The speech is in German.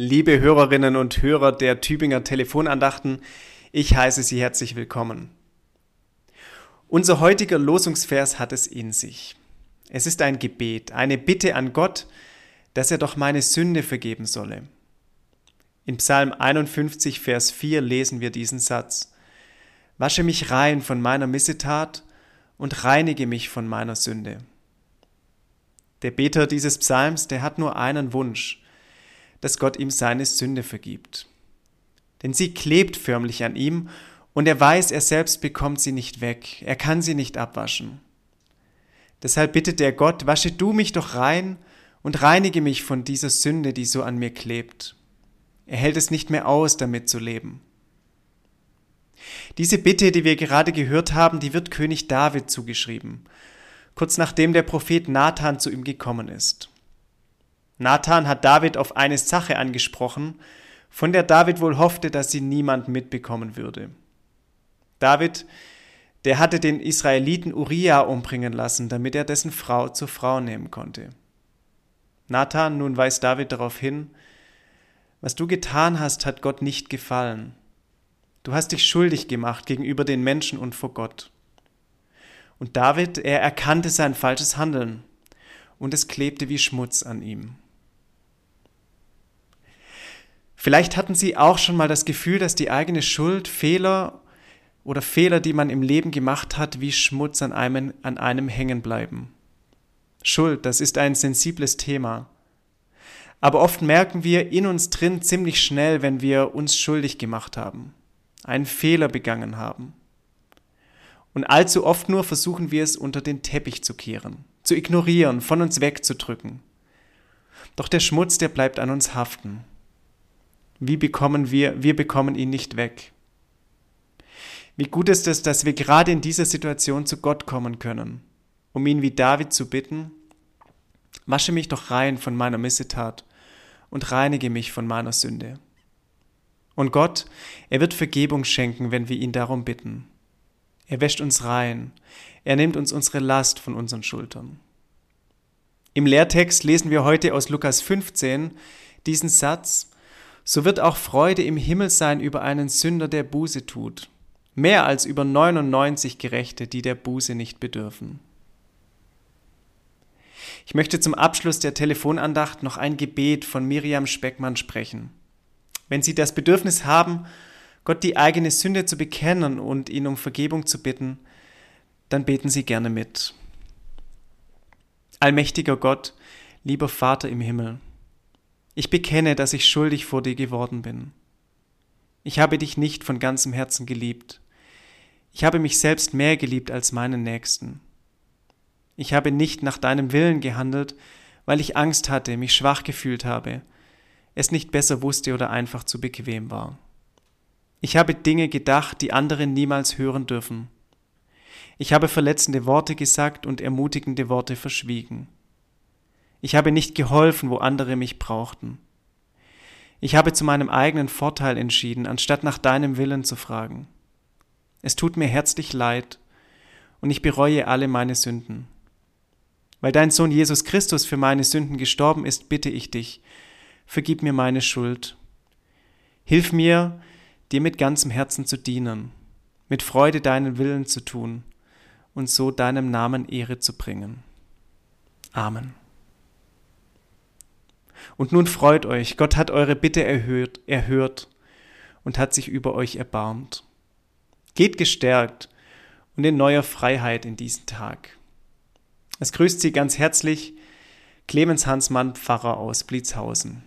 Liebe Hörerinnen und Hörer der Tübinger Telefonandachten, ich heiße Sie herzlich willkommen. Unser heutiger Losungsvers hat es in sich. Es ist ein Gebet, eine Bitte an Gott, dass er doch meine Sünde vergeben solle. In Psalm 51, Vers 4 lesen wir diesen Satz. Wasche mich rein von meiner Missetat und reinige mich von meiner Sünde. Der Beter dieses Psalms, der hat nur einen Wunsch, dass Gott ihm seine Sünde vergibt. Denn sie klebt förmlich an ihm und er weiß, er selbst bekommt sie nicht weg, er kann sie nicht abwaschen. Deshalb bittet er Gott, wasche du mich doch rein und reinige mich von dieser Sünde, die so an mir klebt. Er hält es nicht mehr aus, damit zu leben. Diese Bitte, die wir gerade gehört haben, die wird König David zugeschrieben, kurz nachdem der Prophet Nathan zu ihm gekommen ist. Nathan hat David auf eine Sache angesprochen, von der David wohl hoffte, dass sie niemand mitbekommen würde. David, der hatte den Israeliten Uriah umbringen lassen, damit er dessen Frau zur Frau nehmen konnte. Nathan nun weist David darauf hin, was du getan hast, hat Gott nicht gefallen. Du hast dich schuldig gemacht gegenüber den Menschen und vor Gott. Und David, er erkannte sein falsches Handeln, und es klebte wie Schmutz an ihm. Vielleicht hatten Sie auch schon mal das Gefühl, dass die eigene Schuld, Fehler oder Fehler, die man im Leben gemacht hat, wie Schmutz an einem, an einem hängen bleiben. Schuld, das ist ein sensibles Thema. Aber oft merken wir in uns drin ziemlich schnell, wenn wir uns schuldig gemacht haben, einen Fehler begangen haben. Und allzu oft nur versuchen wir es unter den Teppich zu kehren, zu ignorieren, von uns wegzudrücken. Doch der Schmutz, der bleibt an uns haften. Wie bekommen wir, wir bekommen ihn nicht weg. Wie gut ist es, dass wir gerade in dieser Situation zu Gott kommen können, um ihn wie David zu bitten, wasche mich doch rein von meiner Missetat und reinige mich von meiner Sünde. Und Gott, er wird Vergebung schenken, wenn wir ihn darum bitten. Er wäscht uns rein, er nimmt uns unsere Last von unseren Schultern. Im Lehrtext lesen wir heute aus Lukas 15 diesen Satz, so wird auch Freude im Himmel sein über einen Sünder, der Buße tut, mehr als über 99 Gerechte, die der Buße nicht bedürfen. Ich möchte zum Abschluss der Telefonandacht noch ein Gebet von Miriam Speckmann sprechen. Wenn Sie das Bedürfnis haben, Gott die eigene Sünde zu bekennen und ihn um Vergebung zu bitten, dann beten Sie gerne mit. Allmächtiger Gott, lieber Vater im Himmel, ich bekenne, dass ich schuldig vor dir geworden bin. Ich habe dich nicht von ganzem Herzen geliebt. Ich habe mich selbst mehr geliebt als meinen Nächsten. Ich habe nicht nach deinem Willen gehandelt, weil ich Angst hatte, mich schwach gefühlt habe, es nicht besser wusste oder einfach zu bequem war. Ich habe Dinge gedacht, die andere niemals hören dürfen. Ich habe verletzende Worte gesagt und ermutigende Worte verschwiegen. Ich habe nicht geholfen, wo andere mich brauchten. Ich habe zu meinem eigenen Vorteil entschieden, anstatt nach deinem Willen zu fragen. Es tut mir herzlich leid und ich bereue alle meine Sünden. Weil dein Sohn Jesus Christus für meine Sünden gestorben ist, bitte ich dich, vergib mir meine Schuld. Hilf mir, dir mit ganzem Herzen zu dienen, mit Freude deinen Willen zu tun und so deinem Namen Ehre zu bringen. Amen. Und nun freut euch, Gott hat eure Bitte erhört, erhört und hat sich über euch erbarmt. Geht gestärkt und in neuer Freiheit in diesen Tag. Es grüßt Sie ganz herzlich Clemens Hansmann, Pfarrer aus Blitzhausen.